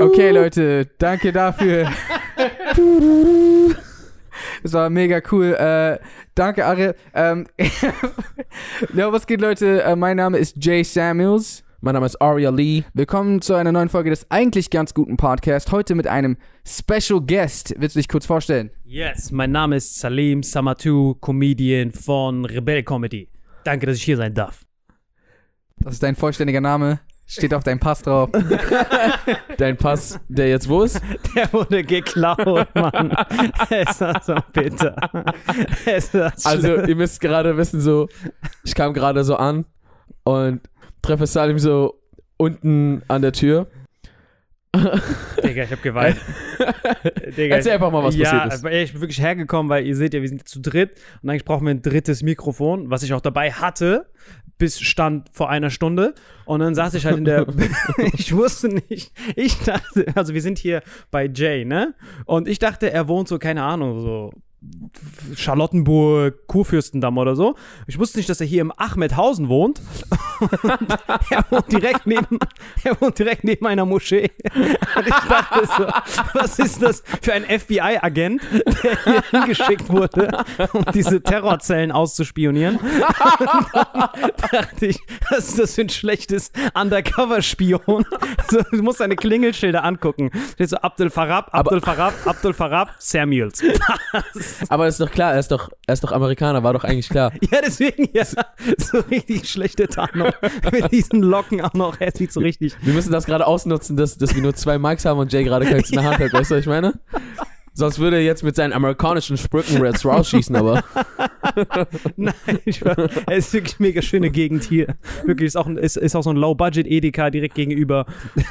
Okay, Leute, danke dafür. Das war mega cool. Äh, danke, Ari. Ähm, ja, was geht, Leute? Äh, mein Name ist Jay Samuels. Mein Name ist Aria Lee. Willkommen zu einer neuen Folge des eigentlich ganz guten Podcasts. Heute mit einem Special Guest. Willst du dich kurz vorstellen? Yes, mein Name ist Salim Samatu, Comedian von Rebel Comedy. Danke, dass ich hier sein darf. Das ist dein vollständiger Name. Steht auf deinem Pass drauf. Dein Pass, der jetzt wo ist? Der wurde geklaut, Mann. es war so bitter. Es war Also, ihr müsst gerade wissen, so, ich kam gerade so an und treffe Salim so unten an der Tür. Digga, ich hab geweint. Digga, Erzähl einfach mal, was ja, passiert ist. ich bin wirklich hergekommen, weil ihr seht ja, wir sind zu dritt und eigentlich brauchen wir ein drittes Mikrofon, was ich auch dabei hatte, bis stand vor einer Stunde. Und dann saß ich halt in der. ich wusste nicht. Ich dachte, also wir sind hier bei Jay, ne? Und ich dachte, er wohnt so, keine Ahnung, so. Charlottenburg, Kurfürstendamm oder so. Ich wusste nicht, dass er hier im Achmedhausen wohnt. Er wohnt direkt neben, er wohnt direkt neben einer Moschee. Und ich dachte so, was ist das für ein FBI-Agent, der hier hingeschickt wurde, um diese Terrorzellen auszuspionieren? Und dann dachte ich, was ist das für ein schlechtes Undercover-Spion? So, du musst seine Klingelschilder angucken. Steht so Abdel Farab, Abdel Farab, Abdel Farab, Samuels. Aber ist doch klar, er ist doch, er ist doch Amerikaner, war doch eigentlich klar. Ja, deswegen ja. So richtig schlechte Tarnung. Mit diesen Locken auch noch. Er sieht so richtig. Wir müssen das gerade ausnutzen, dass, dass wir nur zwei Mics haben und Jay gerade keins in der Hand hat, weißt du, was ich meine? Sonst würde er jetzt mit seinen amerikanischen Sprücken Reds rausschießen, aber Nein, ich war, es ist wirklich mega schöne Gegend hier. Wirklich, ist auch, ein- ist, ist auch so ein Low-Budget-Edeka direkt gegenüber.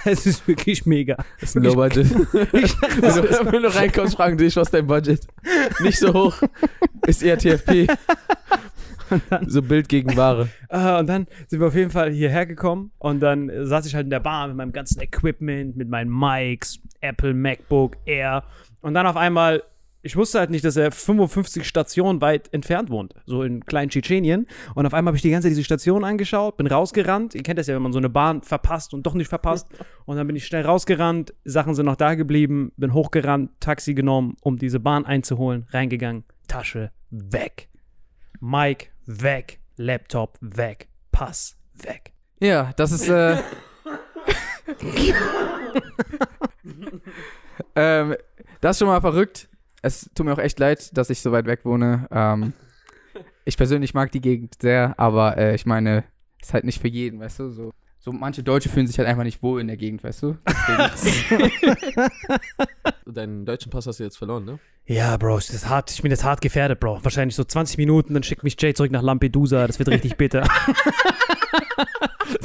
Es ist wirklich mega. ist ein Low Budget. Ich, Wenn du, reinkommst, fragen dich, was ist dein Budget? Nicht so hoch. Ist eher TFP. So Bild gegen Ware. Ah, und dann sind wir auf jeden Fall hierher gekommen und dann äh, saß ich halt in der Bar mit meinem ganzen Equipment, mit meinen Mics, Apple, MacBook, Air und dann auf einmal, ich wusste halt nicht, dass er 55 Stationen weit entfernt wohnt, so in kleinen Tschetschenien und auf einmal habe ich die ganze Zeit diese Station angeschaut, bin rausgerannt, ihr kennt das ja, wenn man so eine Bahn verpasst und doch nicht verpasst und dann bin ich schnell rausgerannt, Sachen sind noch da geblieben, bin hochgerannt, Taxi genommen, um diese Bahn einzuholen, reingegangen, Tasche weg. Mic weg, Laptop weg, Pass weg. Ja, das ist. Äh, ähm, das ist schon mal verrückt. Es tut mir auch echt leid, dass ich so weit weg wohne. Ähm, ich persönlich mag die Gegend sehr, aber äh, ich meine, ist halt nicht für jeden, weißt du? So, so manche Deutsche fühlen sich halt einfach nicht wohl in der Gegend, weißt du? Deswegen, Deinen deutschen Pass hast du jetzt verloren, ne? Ja, Bro, das ist hart, ich bin jetzt hart gefährdet, Bro. Wahrscheinlich so 20 Minuten, dann schickt mich Jay zurück nach Lampedusa. Das wird richtig bitter.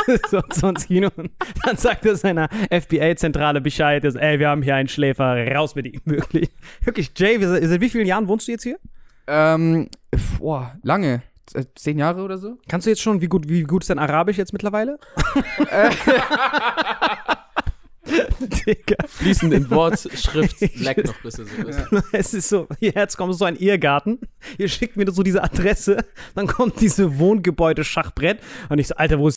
so 20 Minuten. Dann sagt er seiner FBI-Zentrale Bescheid, dass, ey, wir haben hier einen Schläfer, raus mit ihm, wirklich. Wirklich, Jay, wie- seit wie vielen Jahren wohnst du jetzt hier? ähm, boah, lange. Z- Zehn Jahre oder so? Kannst du jetzt schon, wie gut, wie gut ist dein Arabisch jetzt mittlerweile? Digga. Fließend in Wort, Schrift, leck noch bis es so ist. Es ist so, hier jetzt kommt so ein Irrgarten. Ihr schickt mir so diese Adresse. Dann kommt diese Wohngebäude-Schachbrett. Und ich so, Alter, wo ist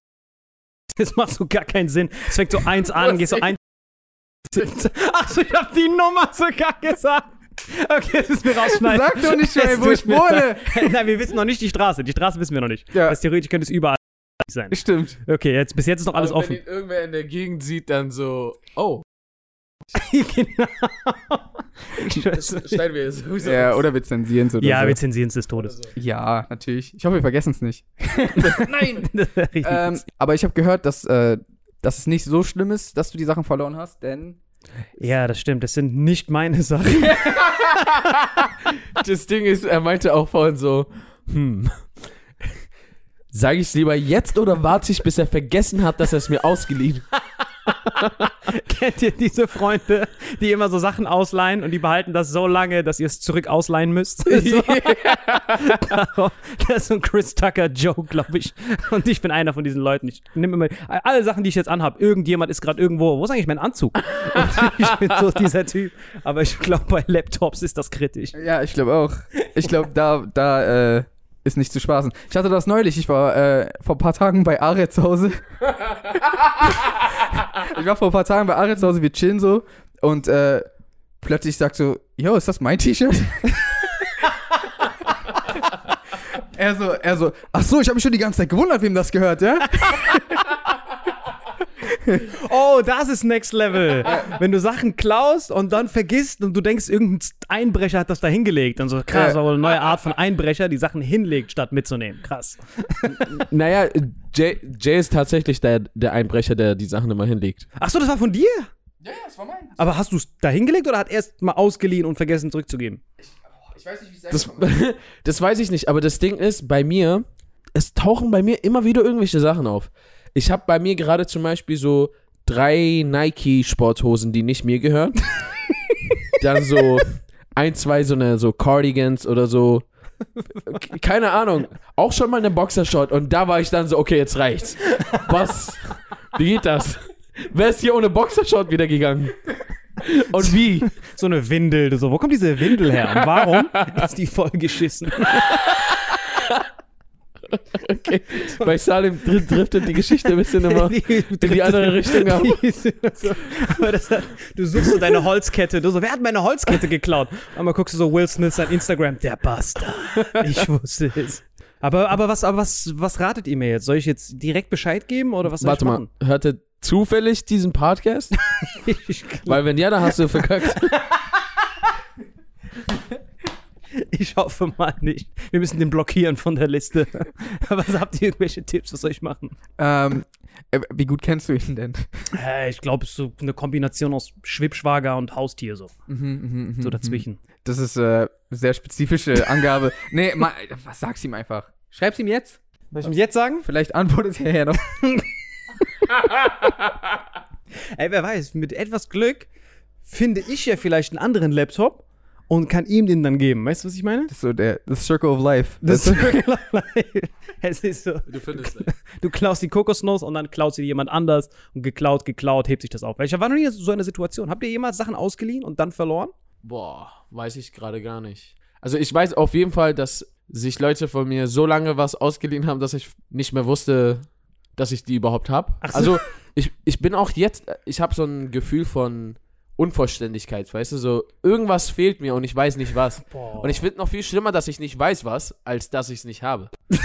das? macht so gar keinen Sinn. Es fängt so eins an, geht so ein. Achso, ich hab die Nummer sogar gesagt. Okay, das ist mir rausschneiden. Sag doch nicht, Es wo ich wohne. Nein, wir wissen noch nicht die Straße. Die Straße wissen wir noch nicht. Ja. Das theoretisch könnte es überall sein. Stimmt. Okay, jetzt, bis jetzt ist noch alles Aber offen. Wenn irgendwer in der Gegend sieht, dann so, oh, genau. Das schneiden wir jetzt. Ja, oder wir zensieren es ja, so. wir zensieren es des Todes. Ja, natürlich. Ich hoffe, wir vergessen es nicht. Nein! Ähm, aber ich habe gehört, dass, äh, dass es nicht so schlimm ist, dass du die Sachen verloren hast, denn Ja, das stimmt. Das sind nicht meine Sachen. Das Ding ist, er meinte auch vorhin so, hm, sage ich es lieber jetzt oder warte ich, bis er vergessen hat, dass er es mir ausgeliehen Kennt ihr diese Freunde, die immer so Sachen ausleihen und die behalten das so lange, dass ihr es zurück ausleihen müsst? So. Darum- das ist so ein Chris Tucker-Joke, glaube ich. Und ich bin einer von diesen Leuten. Ich nehme immer alle Sachen, die ich jetzt anhabe. Irgendjemand ist gerade irgendwo. Wo ist eigentlich mein Anzug? Und ich bin so dieser Typ. Aber ich glaube, bei Laptops ist das kritisch. Ja, ich glaube auch. Ich glaube, da, da äh, ist nicht zu spaßen. Ich hatte das neulich, ich war äh, vor ein paar Tagen bei Aret zu Hause. ich war vor ein paar Tagen bei Aret zu Hause, wir chillen so und äh, plötzlich sagt so, yo, ist das mein T-Shirt? er so, er so, ach so, ich habe mich schon die ganze Zeit gewundert, wem das gehört, ja? Oh, das ist Next Level. Wenn du Sachen klaust und dann vergisst und du denkst, irgendein Einbrecher hat das da hingelegt. Dann so, krass, Ja. das war wohl eine neue Art von Einbrecher, die Sachen hinlegt, statt mitzunehmen. Krass. Naja, Jay, Jay ist tatsächlich der, der Einbrecher, der die Sachen immer hinlegt. Ach so, das war von dir? Ja, ja, das war mein. Aber hast du es da hingelegt oder hat er es mal ausgeliehen und vergessen zurückzugeben? Ich weiß nicht, wie Das, das weiß ich nicht, aber das Ding ist, bei mir, es tauchen bei mir immer wieder irgendwelche Sachen auf. Ich habe bei mir gerade zum Beispiel so drei Nike-Sporthosen, die nicht mir gehören. Dann so ein, zwei so eine so Cardigans oder so. Keine Ahnung. Auch schon mal eine Boxershort und da war ich dann so, okay, jetzt reicht's. Was? Wie geht das? Wer ist hier ohne Boxershort wieder gegangen? Und wie? So eine Windel. So, wo kommt diese Windel her? Und warum ist die voll geschissen? Okay. Bei Salim dr- driftet die Geschichte ein bisschen immer in die andere Richtung ab. Die so, aber das, du suchst so deine Holzkette. Du so, wer hat meine Holzkette geklaut? Einmal guckst du so Will Smith sein Instagram. Der Bastard. Ich wusste es. Aber, aber, was, aber was, was ratet ihr mir jetzt? Soll ich jetzt direkt Bescheid geben oder was soll Warte ich mal, machen? hört er zufällig diesen Podcast? Weil wenn ja, dann hast du verkackt. ich hoffe mal nicht. Wir müssen den blockieren von der Liste. Was habt ihr irgendwelche Tipps? Was soll ich machen? Ähm, äh, wie gut kennst du ihn denn? Äh, ich glaube, es ist so eine Kombination aus Schwibschwager und Haustier so. Mhm, So dazwischen. Das ist äh, sehr spezifische Angabe. nee, mal, was sag's ihm einfach? Schreib's ihm jetzt. Soll ich ihm jetzt sagen? Vielleicht antwortet er ja noch. Ey, wer weiß, mit etwas Glück finde ich ja vielleicht einen anderen Laptop und kann ihm den dann geben. Weißt du, was ich meine? Das ist so der the Circle of Life. Das Das ist es ist so, Du findest du klaust die Kokosnuss und dann klaut sie jemand anders und geklaut, geklaut, hebt sich das auf. Ich war noch nie in so einer Situation. Habt ihr jemals Sachen ausgeliehen und dann verloren? Boah, weiß ich gerade gar nicht. Also ich weiß auf jeden Fall, dass sich Leute von mir so lange was ausgeliehen haben, dass ich nicht mehr wusste, dass ich die überhaupt habe. Ach so. Also ich, ich bin auch jetzt, ich habe so ein Gefühl von Unvollständigkeit, weißt du, so irgendwas fehlt mir und ich weiß nicht was. Boah. Und ich finde noch viel schlimmer, dass ich nicht weiß was, als dass ich es nicht habe. so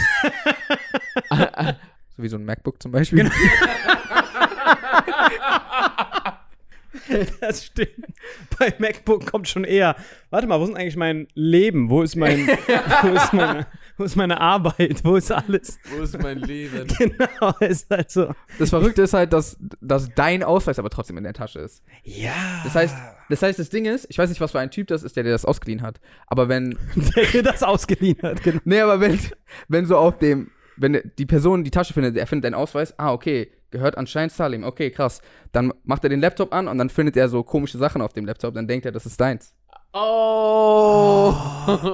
wie so ein MacBook zum Beispiel. Genau. Das stimmt. Bei MacBook kommt schon eher. Warte mal, wo ist denn eigentlich mein Leben? Wo ist mein, wo ist meine, wo ist meine Arbeit? Wo ist alles? Wo ist mein Leben? Genau, ist halt so. Das Verrückte ist halt, dass, dass dein Ausweis aber trotzdem in der Tasche ist. Ja. Das heißt, das heißt, das Ding ist, ich weiß nicht, was für ein Typ das ist, der dir das ausgeliehen hat. Aber wenn, der dir das ausgeliehen hat, genau. nee, aber wenn, wenn so auf dem, wenn die Person die Tasche findet, er findet deinen Ausweis, ah, okay, gehört anscheinend Salim, okay, krass. Dann macht er den Laptop an und dann findet er so komische Sachen auf dem Laptop, dann denkt er, das ist deins. Oh.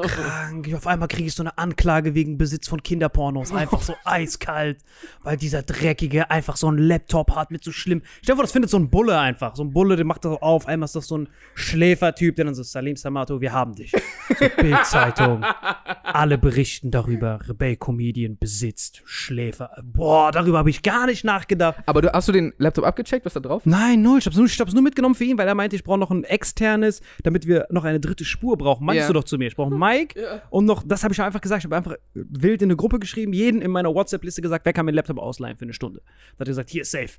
Krank. Auf einmal kriege ich so eine Anklage wegen Besitz von Kinderpornos. Einfach so eiskalt, weil dieser Dreckige einfach so einen Laptop hat mit so schlimm. Stell dir vor, das findet so ein Bulle einfach. So ein Bulle, der macht das so auf. Einmal ist das so ein Schläfertyp, der dann so, Salim Samato, wir haben dich. So, Bildzeitung. Alle berichten darüber. Rebell-Comedian besitzt Schläfer. Boah, darüber habe ich gar nicht nachgedacht. Aber du, hast du den Laptop abgecheckt, was da drauf ist? Nein, null. Ich hab's nur, ich hab's nur mitgenommen für ihn, weil er meinte, ich brauche noch ein externes, damit wir noch eine dritte Spur brauchen. Meinst Ja. du doch zu mir? Ich brauche einen Mic und noch, das habe ich einfach gesagt. Ich habe einfach wild in eine Gruppe geschrieben, jeden in meiner WhatsApp-Liste gesagt, wer kann mir einen Laptop ausleihen für eine Stunde. Da hat er gesagt, hier ist safe.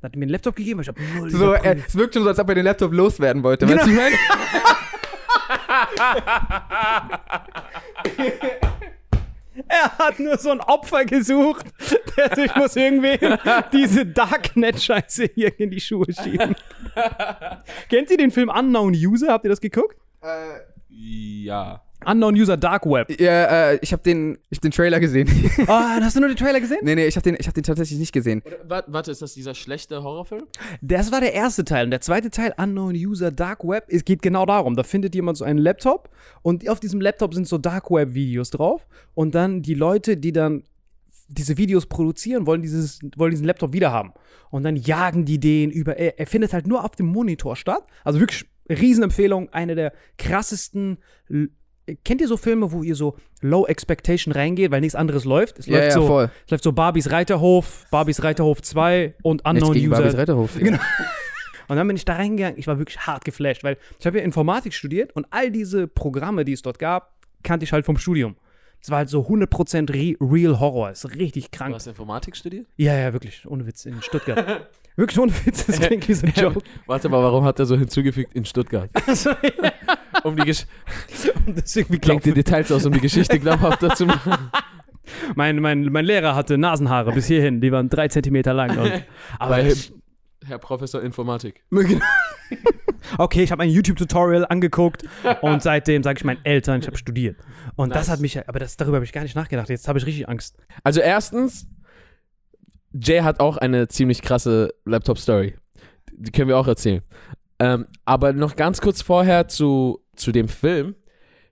Da hat er mir einen Laptop gegeben, ich habe null So, überprüft. es wirkt schon so, als ob er den Laptop loswerden wollte. Weißt du, ich meine? Er hat nur so ein Opfer gesucht, der sich muss irgendwie diese Darknet-Scheiße hier in die Schuhe schieben. Kennt ihr den Film Unknown User? Habt ihr das geguckt? Ja. Unknown User Dark Web. Ja, äh, ich habe den, ich hab den Trailer gesehen. Ah, hast du nur den Trailer gesehen? nee, nee, ich habe den, ich hab den tatsächlich nicht gesehen. Warte, warte, ist das dieser schlechte Horrorfilm? Das war der erste Teil. Und der zweite Teil, Unknown User Dark Web, es geht genau darum. Da findet jemand so einen Laptop und auf diesem Laptop sind so Dark Web Videos drauf. Und dann die Leute, die dann diese Videos produzieren, wollen, dieses, wollen diesen Laptop wiederhaben. Und dann jagen die den über. Er, er findet halt nur auf dem Monitor statt. Also wirklich Riesenempfehlung. Eine der krassesten l- kennt ihr so Filme, wo ihr so Low Expectation reingeht, weil nichts anderes läuft? Es Ja, läuft ja, so, voll. es läuft so Barbies Reiterhof, Barbies Reiterhof 2 und Unknown gegen User. Barbies Retterhof. Genau. Und dann bin ich da reingegangen. Ich war wirklich hart geflasht, weil ich habe ja Informatik studiert und all diese Programme, die es dort gab, kannte ich halt vom Studium. Es war halt so 100% re Real Horror. Ist richtig Du krank. hast Informatik studiert? Ja, ja, wirklich. Ohne Witz. In Stuttgart. wirklich ohne Witz. Das klingt wie so ein Joke. Warte mal, warum hat er so hinzugefügt in Stuttgart? Also, ja. Um die, Gesch Und deswegen wie klingt die Details aus, um die Geschichte glaubhafter zu machen. mein, mein, mein Lehrer hatte Nasenhaare bis hierhin. Die waren drei Zentimeter lang. Und, aber ich, Herr Professor Informatik. okay, ich habe ein YouTube-Tutorial angeguckt und seitdem sage ich meinen Eltern, ich habe studiert. Und das Nice. hat mich, aber das, darüber habe ich gar nicht nachgedacht. Jetzt habe ich richtig Angst. Also erstens, Jay hat auch eine ziemlich krasse Laptop-Story. Die können wir auch erzählen. Ähm, aber noch ganz kurz vorher zu, zu dem Film.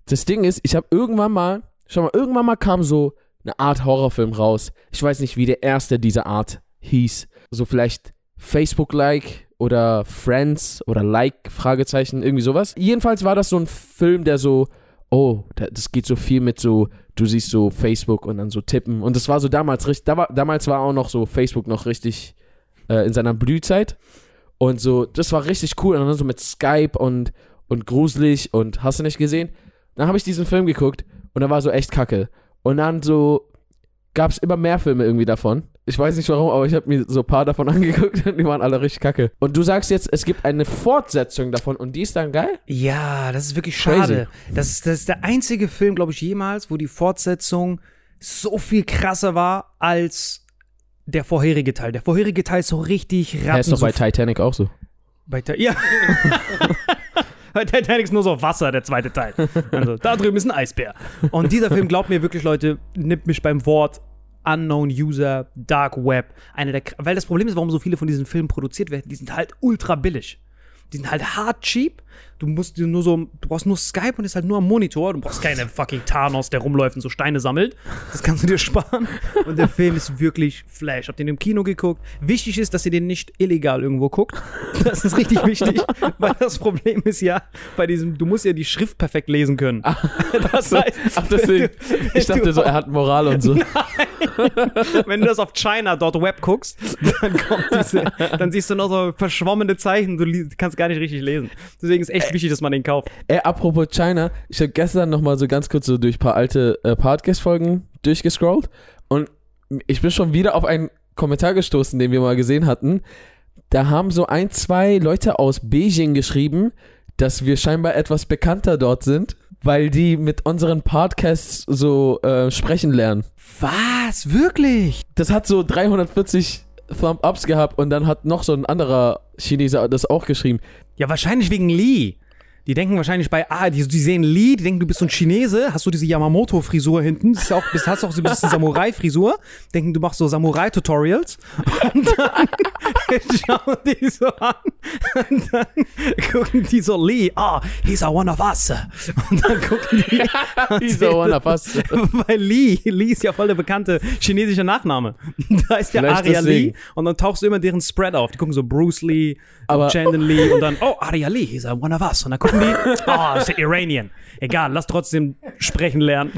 Das Ding ist, ich habe irgendwann mal, schau mal, irgendwann mal kam so eine Art Horrorfilm raus. Ich weiß nicht, wie der erste dieser Art hieß. So vielleicht Facebook-like oder Friends oder Like, Fragezeichen, irgendwie sowas. Jedenfalls war das so ein Film, der so, oh, da- das geht so viel mit so, du siehst so Facebook und dann so tippen. Und das war so damals richtig, da war, damals war auch noch so Facebook noch richtig äh, in seiner Blühzeit. Und so, das war richtig cool. Und dann so mit Skype und, und gruselig und hast du nicht gesehen? Dann habe ich diesen Film geguckt und da war so echt kacke. Und dann so gab es immer mehr Filme irgendwie davon. Ich weiß nicht warum, aber ich habe mir so ein paar davon angeguckt und die waren alle richtig kacke. Und du sagst jetzt, es gibt eine Fortsetzung davon und die ist dann geil? Ja, das ist wirklich Crazy. schade. Das ist, das ist der einzige Film, glaube ich, jemals, wo die Fortsetzung so viel krasser war als der vorherige Teil. Der vorherige Teil ist so richtig Er ist doch bei. Titanic auch so. bei Ti- ja. bei Titanic ist nur so Wasser, der zweite Teil. Also, da drüben ist ein Eisbär. Und dieser Film, glaubt mir wirklich, Leute, nimmt mich beim Wort. Unknown User, Dark Web. Eine der, weil das Problem ist, warum so viele von diesen Filmen produziert werden, die sind halt ultra billig. Die sind halt hart cheap. Du musst dir nur so, du brauchst nur Skype und ist halt nur am Monitor. Du brauchst keine fucking Thanos, der rumläuft und so Steine sammelt. Das kannst du dir sparen. Und der Film ist wirklich Flash. Habt ihr den im Kino geguckt? Wichtig ist, dass ihr den nicht illegal irgendwo guckt. Das ist richtig wichtig, weil das Problem ist ja bei diesem, du musst ja die Schrift perfekt lesen können. Das heißt, Ach, deswegen. Ich dachte so, er hat Moral und so. wenn du das auf China.web guckst, dann kommt diese, dann siehst du noch so verschwommene Zeichen, du kannst gar nicht richtig lesen. Deswegen ist echt wichtig, dass man den kauft. Ey, apropos China, ich habe gestern noch mal so ganz kurz so durch ein paar alte äh, Podcast-Folgen durchgescrollt und ich bin schon wieder auf einen Kommentar gestoßen, den wir mal gesehen hatten. Da haben so ein, zwei Leute aus Beijing geschrieben, dass wir scheinbar etwas bekannter dort sind, weil die mit unseren Podcasts so äh, sprechen lernen. Was? Wirklich? Das hat so 340 Thumb-Ups gehabt und dann hat noch so ein anderer Chineser das auch geschrieben. Ja, wahrscheinlich wegen Lee. Die denken wahrscheinlich bei, ah, die, die sehen Lee, die denken, du bist so ein Chinese, hast du diese Yamamoto-Frisur hinten, das ist auch, bist, hast auch so ein bisschen Samurai-Frisur, denken, du machst so Samurai-Tutorials und dann schauen die so an und dann gucken die so, Lee, ah, he's a one of us. Und dann gucken die, Dieser One fast. weil Lee, Lee ist ja voll der bekannte chinesische Nachname. Da ist ja Vielleicht Aria deswegen. Lee und dann tauchst du immer deren Spread auf. Die gucken so Bruce Lee, Aber- Chandon Lee und dann, oh, Aria Lee, he's a one of us. Und dann gucken die, oh, ist der Iranian. Egal, lass trotzdem sprechen lernen.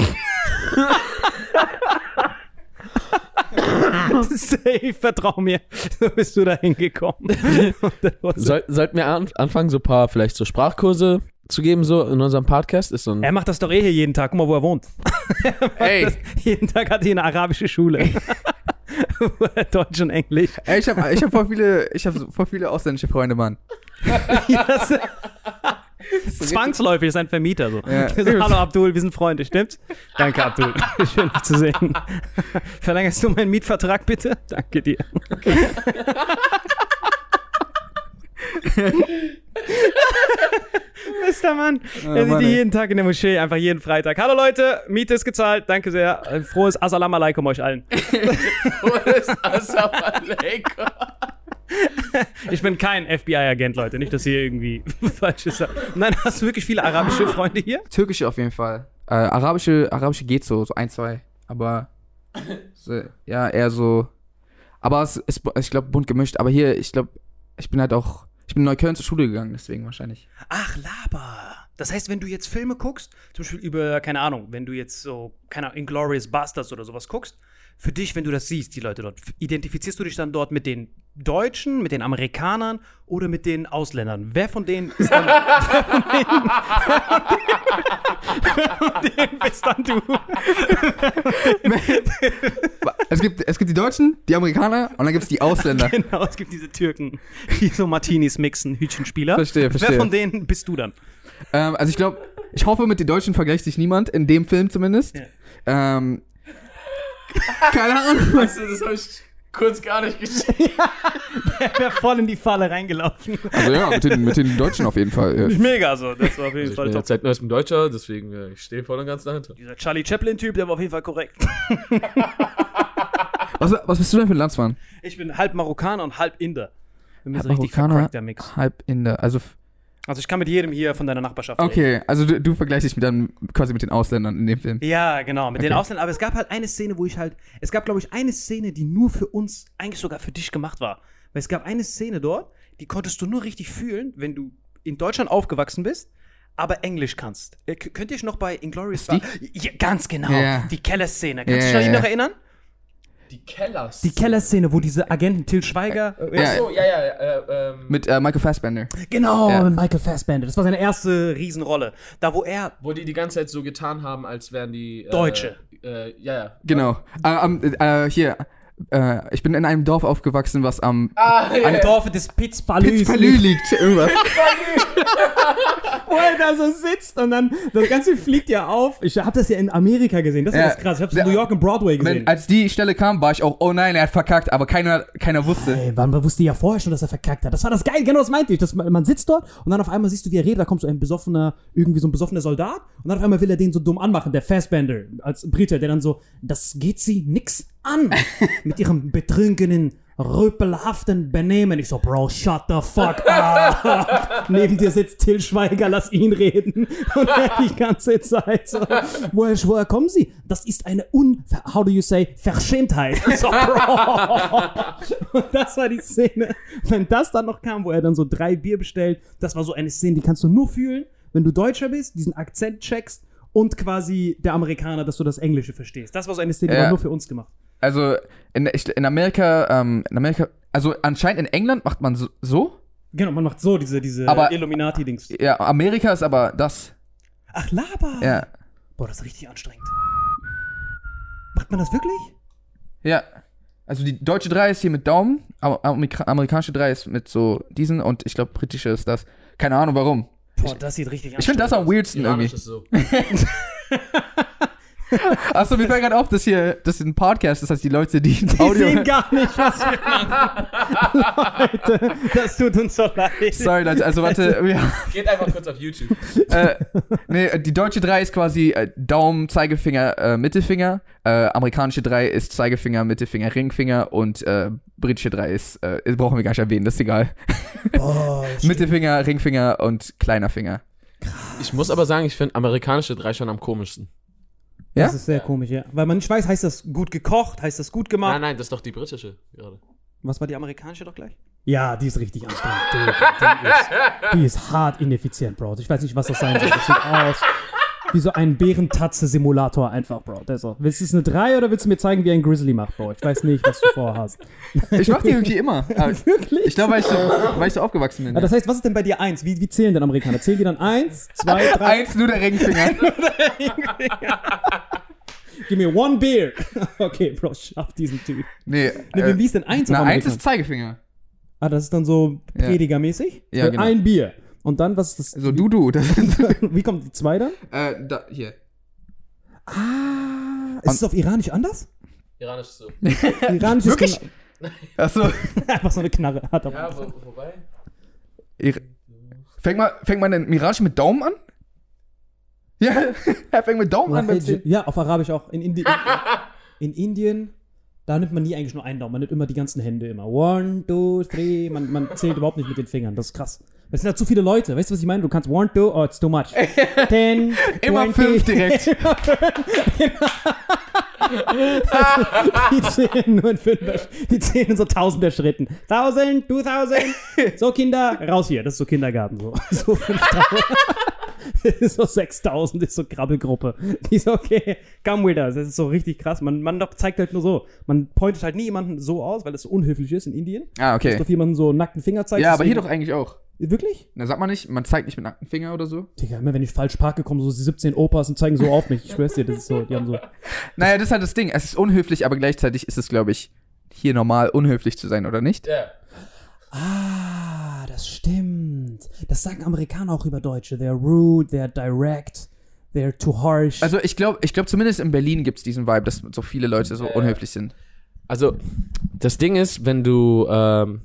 Safe, vertrau mir. So bist du da hingekommen. Soll, sollten wir an, anfangen, so ein paar vielleicht so Sprachkurse zu geben, so in unserem Podcast? Ist so ein er macht das doch eh hier jeden Tag. Guck mal, wo er wohnt. Ey, Das, jeden Tag hat er eine arabische Schule. Er Deutsch und Englisch. ey ich habe ich hab voll viele, ich hab so voll viele ausländische Freunde, Mann. Ja, das, Zwangsläufig ist ein Vermieter so. Ja. so. Hallo Abdul, wir sind Freunde, stimmt's? Danke Abdul. Schön dich zu sehen. Verlängerst du meinen Mietvertrag bitte? Danke dir. Bester Mann. Ja, er sieht die jeden Tag in der Moschee, einfach jeden Freitag. Hallo Leute, Miete ist gezahlt, danke sehr. Frohes Assalamu alaikum euch allen. Ich bin kein FBI-Agent, Leute. Nicht, dass hier irgendwie falsch ist. Nein, hast du wirklich viele arabische Freunde hier? Türkische auf jeden Fall. Äh, arabische, arabische geht so, so ein, zwei. Aber so, ja, eher so. Aber es ist, ich glaube, bunt gemischt. Aber hier, ich glaube, ich bin halt auch, ich bin in Neukölln zur Schule gegangen, deswegen wahrscheinlich. Ach, Laber. Das heißt, wenn du jetzt Filme guckst, zum Beispiel über, keine Ahnung, wenn du jetzt so, keine Ahnung, Inglourious Bastards oder sowas guckst, für dich, wenn du das siehst, die Leute dort, identifizierst du dich dann dort mit den Deutschen, mit den Amerikanern oder mit den Ausländern? Wer von denen ist dann, wer von denen, wer von denen bist dann du? Es gibt, es gibt die Deutschen, die Amerikaner und dann gibt es die Ausländer. Genau, es gibt diese Türken, die so Martinis mixen, Hütchenspieler. Verstehe, verstehe. Wer von denen bist du dann? ähm, also ich glaube, ich hoffe, mit den Deutschen vergleicht sich niemand, in dem Film zumindest. Ja. Ähm, keine Ahnung. Weißt du, das habe ich kurz gar nicht geschrieben. Er wäre voll in die Falle reingelaufen. Also ja, mit den, mit den Deutschen auf jeden Fall. Ja. Mega so, das war auf jeden Also ich Fall bin top. jetzt seit neuestem Deutscher, deswegen äh, ich stehe voll und ganz dahinter. Dieser Charlie Chaplin-Typ, der war auf jeden Fall korrekt. Was, was bist du denn für ein Landsmann? Ich bin halb Marokkaner und halb Inder. Bei mir ist Halb richtig Marokkaner, halb Inder. Also, Also ich kann mit jedem hier von deiner Nachbarschaft reden. okay, also du, du vergleichst dich mit dann quasi mit den Ausländern in dem Film. Ja, genau, mit den Okay. Ausländern. Aber es gab halt eine Szene, wo ich halt, es gab, glaube ich, eine Szene, die nur für uns, eigentlich sogar für dich gemacht war. Weil es gab eine Szene dort, die konntest du nur richtig fühlen, wenn du in Deutschland aufgewachsen bist, aber Englisch kannst. Äh, Könnt ihr euch noch bei Inglourious Ja, ganz genau. Ja. Die Kellerszene. Kannst du dich ja, noch erinnern? Die Kellers. Die Kellerszene, wo diese Agenten Till Schweiger. äh, Ja, Achso, ja, ja, äh, ähm, Mit äh, Michael Fassbender. Genau, Ja. mit Michael Fassbender. Das war seine erste Riesenrolle. Da, wo er. wo die die ganze Zeit so getan haben, als wären die äh, Deutsche. Äh, ja, ja. Genau. Äh, am- äh, hier, äh, ich bin in einem Dorf aufgewachsen, was am Ah, Am ja. Dorf des Pitzpalüs. Pitzpalü liegt. Irgendwas. wo er da so sitzt und dann das Ganze fliegt ja auf. Ich habe das ja in Amerika gesehen. Das ist Ja. das krass. Ich habe es in New York im Broadway gesehen. Wenn, als die Stelle kam, war ich auch, oh nein, er hat verkackt, aber keiner, keiner wusste. Ey, man wusste ja vorher schon, dass er verkackt hat. Das war das geil, genau das meinte ich. Das, man sitzt dort und dann auf einmal siehst du, wie er redet. Da kommt so ein besoffener, irgendwie so ein besoffener Soldat und dann auf einmal will er den so dumm anmachen, der Fassbender als Brite, der dann so, das geht sie nix an mit ihrem betrunkenen, rüpelhaften Benehmen. Ich so, Bro, shut the fuck up. Neben dir sitzt Till Schweiger, lass ihn reden. Und er die ganze Zeit so, woher, woher kommen sie? Das ist eine un, how do you say, Verschämtheit. So, Bro. Und das war die Szene. Wenn das dann noch kam, wo er dann so drei Bier bestellt, das war so eine Szene, die kannst du nur fühlen, wenn du Deutscher bist, diesen Akzent checkst und quasi der Amerikaner, dass du das Englische verstehst. Das war so eine Szene, die Ja. war nur für uns gemacht. Also in, in Amerika, ähm, in Amerika, also anscheinend in England macht man so, so. Genau, man macht so diese, diese Aber- Illuminati-Dings. Ja, Amerika ist aber das. Ach, Laber. Ja. Boah, das ist richtig anstrengend. Macht man das wirklich? Ja. Also die deutsche 3 ist hier mit Daumen, aber Amerika amerikanische 3 ist mit so diesen und ich glaube britische ist das. Keine Ahnung warum. Boah, das sieht richtig Ich finde das am weirdsten irgendwie. ist so. Achso, mir fällt gerade auf, dass hier, das ist ein Podcast, das heißt die Leute, die, Die Audio. sehen gar nicht, was wir machen. Leute, das tut uns so leid. Sorry, Leute, also warte, ja, Geht einfach kurz auf YouTube. äh, nee, die deutsche 3 ist quasi äh, Daumen, Zeigefinger, äh, Mittelfinger. Äh, amerikanische 3 ist Zeigefinger, Mittelfinger, Ringfinger und äh, britische 3 ist, äh, brauchen wir gar nicht erwähnen, das ist egal. Boah, Mittelfinger, Ringfinger und kleiner Finger. Ich muss aber sagen, ich finde amerikanische drei schon am komischsten. Ja? Das ist sehr komisch, ja. Weil man nicht weiß, heißt das gut gekocht, heißt das gut gemacht? Nein, nein, das ist doch die britische gerade. Was war die amerikanische doch gleich? Ja, die ist richtig anstrengend. Die, die, ist, die ist hart ineffizient, Bro. Ich weiß nicht, was das sein soll. Das sieht aus wie so ein Bärentatze-Simulator einfach, Bro. Das ist so. Willst du es eine 3 oder willst du mir zeigen, wie ein Grizzly macht, Bro? Ich weiß nicht, was du vorhast. Ich mach die irgendwie immer. Wirklich? ich glaube, weil, ich so, weil ich so aufgewachsen bin. Ah, das heißt, was ist denn bei dir 1? Wie, wie zählen denn Amerikaner? Zählen die dann 1, 2, 3? Eins, nur der Ringfinger. Gib mir one beer. Okay, Bro, schaff diesen Typ. Nee, Nee, äh, wie ist denn 1 na, auf eins Amerikaner? ist Zeigefinger. Ah, das ist dann so Ja. predigermäßig? Ja, So genau. Ein Bier. Und dann, was ist das? So, du, du. Das Wie kommt die 2 dann? äh, da, hier. Ah, ist es auf Iranisch anders? Iranisch ist so. Iranisch ist Wirklich? genau- Achso. einfach so eine Knarre. Hat Ja, wo, wobei? Fängt mal, fängt man den Mirage mit Daumen an? Ja, er fängt mit Daumen an. beim Zählen. ja, auf Arabisch auch. In, Indi in Indien, da nimmt man nie eigentlich nur einen Daumen. Man nimmt immer die ganzen Hände immer. One, two, three. Man, man zählt überhaupt nicht mit den Fingern. Das ist krass. Es sind halt zu viele Leute. Weißt du, was ich meine? Du kannst one, two, oh, it's too much. Ten, Immer 20. fünf direkt. Die zählen nur in Fünfer, die zählen in so tausender Schritten. Thousand, two thousand. So, Kinder, raus hier. Das ist so Kindergarten. So, so 5000. ist so 6000, ist so Krabbelgruppe. Die ist so, okay, come with us. Das ist so richtig krass. Man, man zeigt halt nur so. Man pointet halt nie jemanden so aus, weil das so unhöflich ist in Indien. Ah, Dass okay. du auf jemanden so nackten Finger zeigst. Ja, aber hier doch eigentlich auch. Wirklich? Na, sagt man nicht, man zeigt nicht mit nackten Finger oder so? Digga, immer wenn ich falsch parke, kommen so 17 Opas und zeigen so auf mich. Ich schwör's dir, das ist so, die haben so. Naja, das ist halt das Ding. Es ist unhöflich, aber gleichzeitig ist es, glaube ich, hier normal unhöflich zu sein, oder nicht? Ah, das stimmt. Das sagen Amerikaner auch über Deutsche. They're rude, they're direct, they're too harsh. Also ich glaube, ich glaube zumindest in Berlin gibt es diesen Vibe, dass so viele Leute so unhöflich sind. Also, das Ding ist, wenn du, ähm,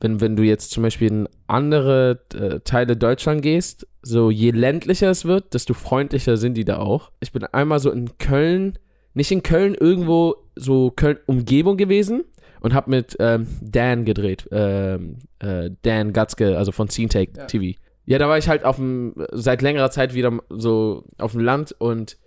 wenn, wenn du jetzt zum Beispiel in andere äh, Teile Deutschland gehst, so je ländlicher es wird, desto freundlicher sind die da auch. Ich bin einmal so in Köln, nicht in Köln, irgendwo so Köln-Umgebung gewesen und hab mit ähm, Dan gedreht. Ähm, äh, Dan Gatzke, also von Scene Take Ja. TV. Ja, da war ich halt auf dem, seit längerer Zeit wieder so auf dem Land und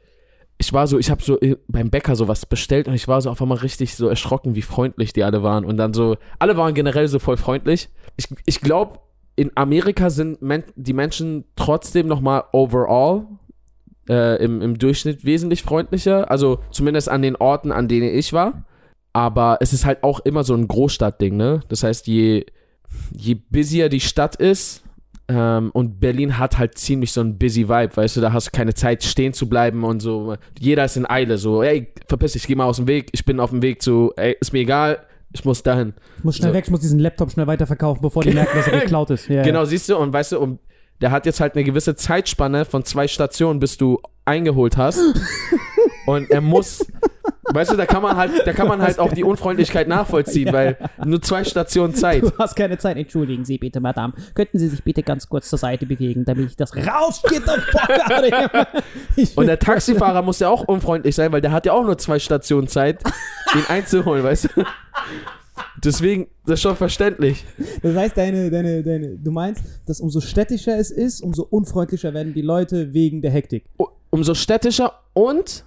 ich war so, ich habe so äh, beim Bäcker sowas bestellt und ich war so auf einmal richtig so erschrocken, wie freundlich die alle waren. Und dann so, alle waren generell so voll freundlich. Ich, ich glaube, in Amerika sind men die Menschen trotzdem nochmal overall äh, im, im Durchschnitt wesentlich freundlicher. Also zumindest an den Orten, an denen ich war. Aber es ist halt auch immer so ein Großstadtding, ne? Das heißt, je, je busier die Stadt ist, ähm, und Berlin hat halt ziemlich so ein busy Vibe, weißt du, da hast du keine Zeit stehen zu bleiben und so. Jeder ist in Eile, so, ey, verpiss dich, geh mal aus dem Weg, ich bin auf dem Weg zu, ey, ist mir egal, ich muss dahin. ich muss schnell so. weg, ich muss diesen Laptop schnell weiterverkaufen, bevor die merken, dass er geklaut ist. Ja, Genau, siehst du, und weißt du, und der hat jetzt halt eine gewisse Zeitspanne von zwei Stationen, bis du eingeholt hast. und er muss, weißt du, da kann man halt, da kann man halt auch die Unfreundlichkeit nachvollziehen, weil nur zwei Stationen Zeit. Du hast keine Zeit. Entschuldigen Sie bitte, Madame. Könnten Sie sich bitte ganz kurz zur Seite bewegen, damit ich das raus get the fuck out of here. Ich Und der Taxifahrer muss ja auch unfreundlich sein, weil der hat ja auch nur zwei Stationen Zeit, ihn einzuholen, weißt du? Deswegen, das ist schon verständlich. Das heißt, deine, deine, deine, du meinst, dass umso städtischer es ist, umso unfreundlicher werden die Leute wegen der Hektik. Umso städtischer und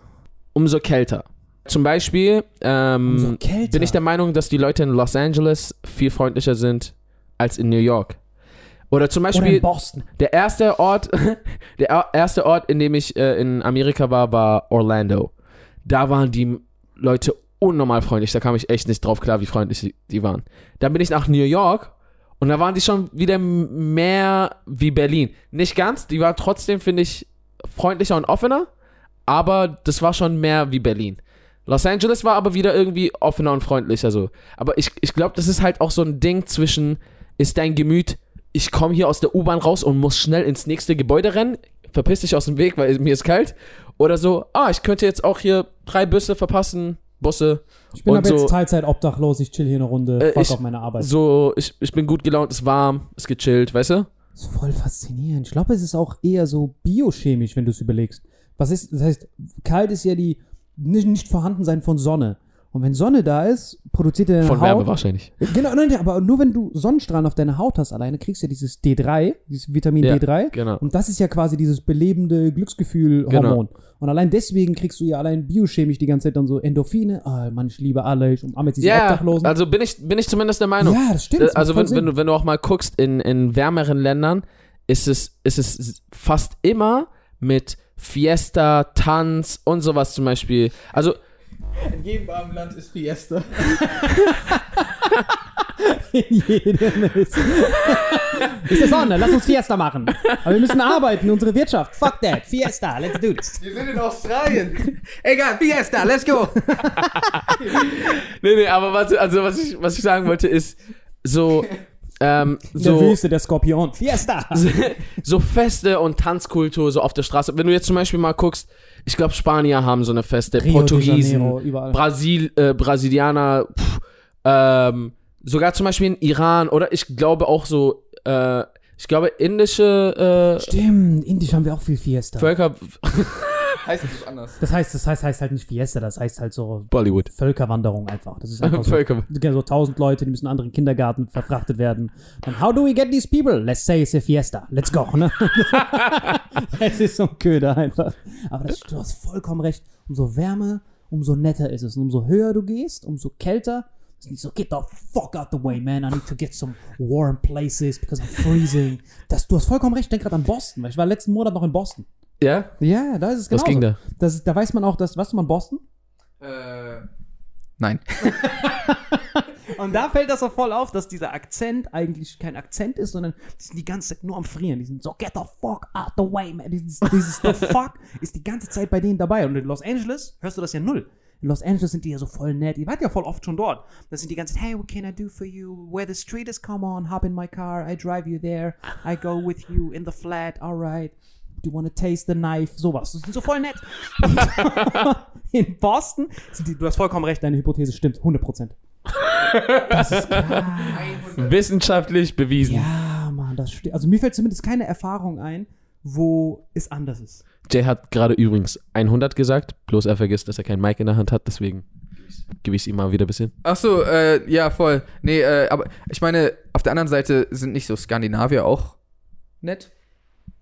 umso kälter. Zum Beispiel ähm, bin ich der Meinung, dass die Leute in Los Angeles viel freundlicher sind als in New York. Oder zum Oder Beispiel in Boston. der erste Ort, der er- erste Ort, in dem ich äh, in Amerika war, war Orlando. Da waren die Leute unnormal freundlich. Da kam ich echt nicht drauf klar, wie freundlich die- die waren. Dann bin ich nach New York und da waren die schon wieder mehr wie Berlin. Nicht ganz, die waren trotzdem, finde ich, freundlicher und offener, aber das war schon mehr wie Berlin. Los Angeles war aber wieder irgendwie offener und freundlicher so. Aber ich, ich glaube, das ist halt auch so ein Ding zwischen, ist dein Gemüt, ich komme hier aus der U-Bahn raus und muss schnell ins nächste Gebäude rennen, verpiss dich aus dem Weg, weil mir ist kalt. Oder so, ah, ich könnte jetzt auch hier drei Busse verpassen, Busse. Ich bin aber so, jetzt Teilzeit obdachlos, ich chill hier eine Runde, Äh, fuck ich- auf meine Arbeit. so ich, ich bin gut gelaunt, es ist warm, es ist gechillt, weißt du? Das ist voll faszinierend. Ich glaube, es ist auch eher so biochemisch, wenn du es überlegst. Was ist, das heißt, kalt ist ja die nicht, nicht Vorhandensein von Sonne. Und wenn Sonne da ist, produziert deine Von Haut. Wärme wahrscheinlich. Genau, nein, aber nur wenn du Sonnenstrahlen auf deiner Haut hast alleine, kriegst du ja dieses D3, dieses Vitamin Ja, D3. genau. Und das ist ja quasi dieses belebende Glücksgefühl-Hormon. Und allein deswegen kriegst du ja allein biochemisch die ganze Zeit dann so Endorphine. Ah, Mann, ich liebe alle, ich umarme jetzt diese Ja, Obdachlosen. also bin ich, bin ich zumindest der Meinung. ja, das stimmt. Äh, das also macht wenn, wenn, du, wenn du auch mal guckst, in, in wärmeren Ländern ist es, ist es fast immer mit Fiesta, Tanz und sowas zum Beispiel. Also In jedem warmen Land ist Fiesta. In jedem ist. ist der Sonne, lass uns Fiesta machen. Aber wir müssen arbeiten, unsere Wirtschaft. Fuck that. Fiesta, let's do this. Wir sind in Australien. Egal, Fiesta, let's go. Nee, nee, aber was, also was ich, was ich sagen wollte ist, so, ähm, In der so, Wüste der Skorpion. Fiesta. so Feste und Tanzkultur so auf der Straße. Wenn du jetzt zum Beispiel mal guckst, ich glaube, Spanier haben so eine Feste, Rio Portugiesen, Janeiro. Brasil, äh, Brasilianer, pff, ähm, sogar zum Beispiel in Iran oder ich glaube auch so, äh, ich glaube indische äh, Stimmt, indisch haben wir auch viel Fiesta. Völker, Heißt es anders. Das heißt, das heißt, heißt halt nicht Fiesta, das heißt halt so Bollywood. Völkerwanderung einfach. Das ist einfach so. So tausend Leute, die müssen in einen anderen Kindergarten verfrachtet werden. Und how do we get these people? Let's say it's a fiesta. Let's go. Ne? es ist so ein Köder einfach. Aber das, du hast vollkommen recht. Umso wärmer, umso netter ist es. Und umso höher du gehst, umso kälter, Sind die so, get the fuck out the way, man. I need to get some warm places because I'm freezing. Das, du hast vollkommen recht, ich denke gerade an Boston, weil ich war letzten Monat noch in Boston. Ja? Ja, da ist es genau. Was ging da? Das, da weiß man auch, dass, weißt du mal, Boston? Äh, nein. Und da fällt das auch voll auf, dass dieser Akzent eigentlich kein Akzent ist, sondern die sind die ganze Zeit nur am Frieren. Die sind so, get the fuck out the way, man. Dieses, dieses the fuck ist die ganze Zeit bei denen dabei. Und in Los Angeles hörst du das ja null. In Los Angeles sind die ja so voll nett. Ihr wart ja voll oft schon dort. Da sind die ganze Zeit, hey, what can I do for you? Where the street is, come on, hop in my car. I drive you there. I go with you in the flat. All right. Do you want to taste the knife? Sowas. Das sind so voll nett. In Boston die, du hast vollkommen recht, deine Hypothese stimmt. 100%. Das ist krass. Wissenschaftlich bewiesen. Ja, Mann, das stimmt. Also mir fällt zumindest keine Erfahrung ein, wo es anders ist. Jay hat gerade übrigens 100 gesagt, bloß er vergisst, dass er kein Mic in der Hand hat, deswegen gebe ich es ihm mal wieder ein bisschen. Ach so, äh, ja, voll. Nee, äh, aber ich meine, auf der anderen Seite sind nicht so Skandinavier auch nett?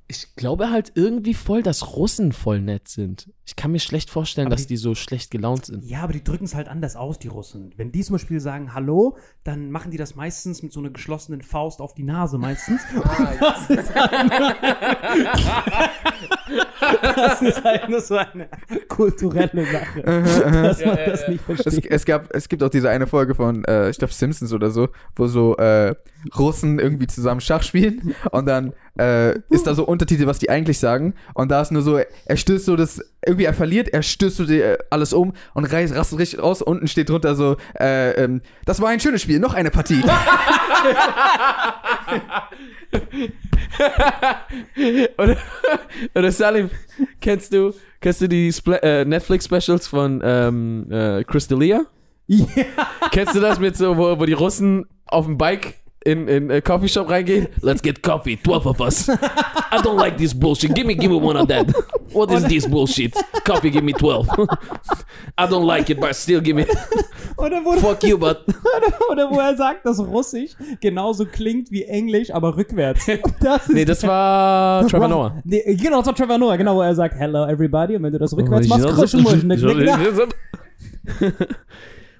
Ich glaube halt irgendwie voll, dass Russen voll nett sind. Ich kann mir schlecht vorstellen, Aber dass die- die so schlecht gelaunt sind. Ja, aber die drücken es halt anders aus, die Russen. Wenn die zum Beispiel sagen Hallo, dann machen die das meistens mit so einer geschlossenen Faust auf die Nase meistens. das, ist halt, das ist halt nur so eine kulturelle Sache, dass man das nicht Es, versteht. es, gab, es gibt auch diese eine Folge von, äh, ich glaube, Simpsons oder so, wo so äh, Russen irgendwie zusammen Schach spielen und dann äh, ist da so Untertitel, was die eigentlich sagen und da ist nur so, er stößt so das, irgendwie er verliert, er stößt äh, alles um und reißt, rastet richtig raus, unten steht drunter so, äh, ähm, das war ein schönes Spiel, noch eine Partie. oder, oder Salim, kennst du, kennst du die Spla äh, Netflix-Specials von ähm, äh, Chris D'Elia? Ja. Kennst du das mit so, wo, wo die Russen auf dem Bike in in a Coffeeshop reingehen? Let's get coffee, 12 of us. I don't like this bullshit. Give me, give me one of that. What is this bullshit? Coffee, give me 12. I don't like it, but still give me. Oder wo, Fuck you, but. oder, oder wo er sagt, dass Russisch genauso klingt wie Englisch, aber rückwärts. Das Nee, das war Trevor Noah. Nee, genau, das war Trevor Noah, genau, wo er sagt, hello everybody, und wenn du das rückwärts machst,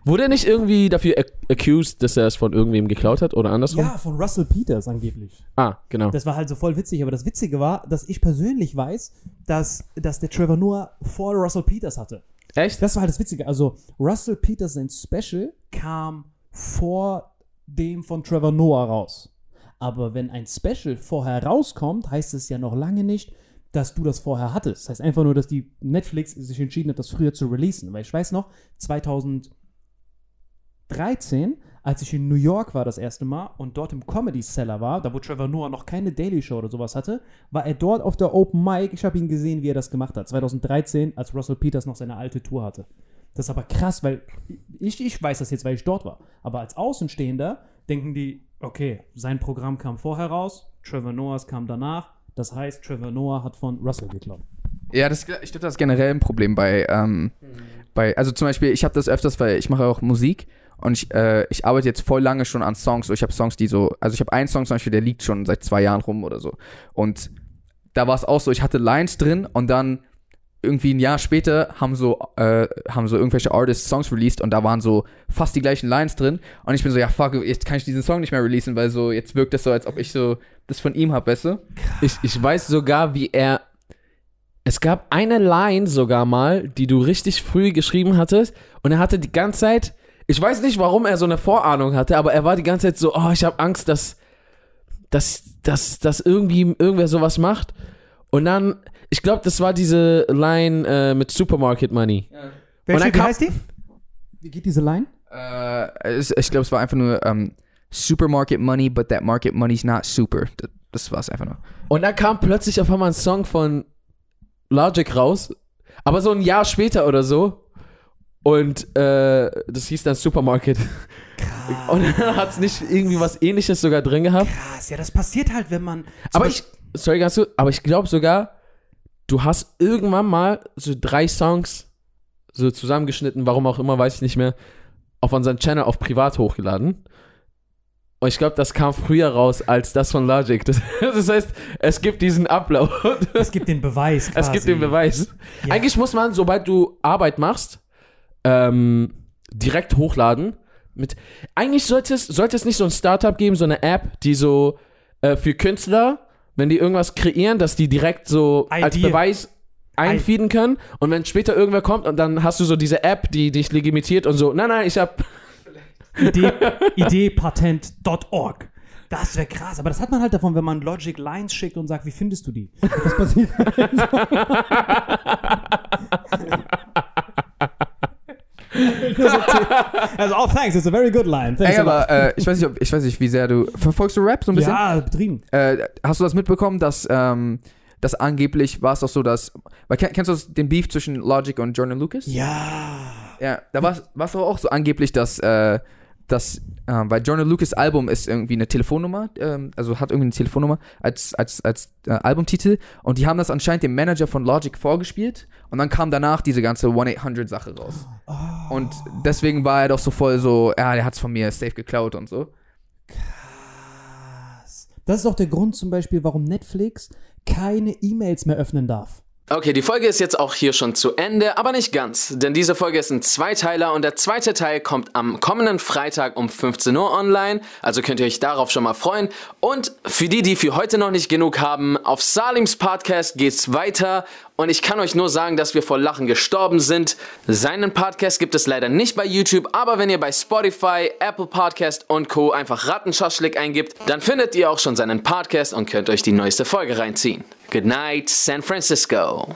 Wurde er nicht irgendwie dafür ac- accused, dass er es von irgendwem geklaut hat oder andersrum? Ja, von Russell Peters angeblich. Ah, genau. Das war halt so voll witzig, aber das Witzige war, dass ich persönlich weiß, dass, dass der Trevor Noah vor Russell Peters hatte. Echt? Das war halt das Witzige. Also, Russell Peters sein Special kam vor dem von Trevor Noah raus. Aber wenn ein Special vorher rauskommt, heißt es ja noch lange nicht, dass du das vorher hattest. Das heißt einfach nur, dass die Netflix sich entschieden hat, das früher zu releasen. Weil ich weiß noch, 2013, als ich in New York war das erste Mal und dort im Comedy Cellar war, da wo Trevor Noah noch keine Daily Show oder sowas hatte, war er dort auf der Open Mic. Ich habe ihn gesehen, wie er das gemacht hat. 2013, als Russell Peters noch seine alte Tour hatte. Das ist aber krass, weil ich, ich weiß das jetzt, weil ich dort war. Aber als Außenstehender denken die, okay, sein Programm kam vorher raus, Trevor Noahs kam danach. Das heißt, Trevor Noah hat von Russell geklaut. Ja, das, ich glaube, das ist generell ein Problem bei, ähm, bei also zum Beispiel, ich habe das öfters, weil ich mache auch Musik und ich, äh, ich arbeite jetzt voll lange schon an Songs. So, ich habe Songs, die so, also ich habe einen Song zum Beispiel, der liegt schon seit zwei Jahren rum oder so. Und da war es auch so, ich hatte Lines drin und dann irgendwie ein Jahr später haben so, äh, haben so irgendwelche Artists Songs released und da waren so fast die gleichen Lines drin. Und ich bin so, ja fuck, jetzt kann ich diesen Song nicht mehr releasen, weil so, jetzt wirkt das so, als ob ich so das von ihm hab, weißt du? Ich, ich weiß sogar, wie er. Es gab eine Line sogar mal, die du richtig früh geschrieben hattest. Und er hatte die ganze Zeit. Ich weiß nicht, warum er so eine Vorahnung hatte, aber er war die ganze Zeit so, oh, ich habe Angst, dass, dass, dass, dass irgendwie irgendwer sowas macht. Und dann, ich glaube, das war diese Line äh, mit Supermarket Money. Welche, dann wie heißt die? Wie geht diese Line? Äh, es, ich glaube, es war einfach nur ähm, Supermarket Money, but that market money's not super. Das, das war es einfach nur. Und dann kam plötzlich auf einmal ein Song von Logic raus, aber so ein Jahr später oder so. Und äh, das hieß dann Supermarket. Und dann hat es nicht irgendwie was ähnliches sogar drin gehabt. Krass, ja, das passiert halt, wenn man. Aber ich, sorry ganz kurz, aber ich glaube sogar, du hast irgendwann mal so drei Songs so zusammengeschnitten, warum auch immer, weiß ich nicht mehr, auf unseren Channel auf privat hochgeladen. Und ich glaube, das kam früher raus als das von Logic. Das, das heißt, es gibt diesen Upload. Es gibt den Beweis. Quasi. Es gibt den Beweis. Ja. Eigentlich muss man, sobald du Arbeit machst, ähm, direkt hochladen, mit. Eigentlich sollte es, sollte es nicht so ein Startup geben, so eine App, die so äh, für Künstler, wenn die irgendwas kreieren, dass die direkt so als Idea. Beweis einfeeden können und wenn später irgendwer kommt und dann hast du so diese App, die dich legitimiert und so, nein, nein, ich hab Idee, Ideepatent.org. Das wäre krass, aber das hat man halt davon, wenn man Logic Lines schickt und sagt, wie findest du die? Das passiert Also, oh, thanks, it's a very good line. Thanks Ey, aber äh, ich, weiß nicht, ob, ich weiß nicht, wie sehr du. Verfolgst du Rap so ein bisschen? Ja, betrieben. Äh, hast du das mitbekommen, dass, ähm, dass angeblich war es doch so, dass. Weil, kenn- kennst du den Beef zwischen Logic und Jordan Lucas? Ja. Ja, da war es doch auch so angeblich, dass, äh, dass ähm, weil Jordan Lucas Album ist irgendwie eine Telefonnummer, ähm, also hat irgendwie eine Telefonnummer als, als, als äh, Albumtitel und die haben das anscheinend dem Manager von Logic vorgespielt und dann kam danach diese ganze 1-800-Sache raus. Und deswegen war er doch so voll so, ja, der hat's von mir safe geklaut und so. Das ist auch der Grund zum Beispiel, warum Netflix keine E-Mails mehr öffnen darf. Okay, die Folge ist jetzt auch hier schon zu Ende, aber nicht ganz, denn diese Folge ist ein Zweiteiler und der zweite Teil kommt am kommenden Freitag um 15 Uhr online, also könnt ihr euch darauf schon mal freuen. Und für die, die für heute noch nicht genug haben, auf Salims Podcast geht's weiter und ich kann euch nur sagen, dass wir vor Lachen gestorben sind. Seinen Podcast gibt es leider nicht bei YouTube, aber wenn ihr bei Spotify, Apple Podcast und Co. einfach Rattenschaschlik eingibt, dann findet ihr auch schon seinen Podcast und könnt euch die neueste Folge reinziehen. Good night, San Francisco.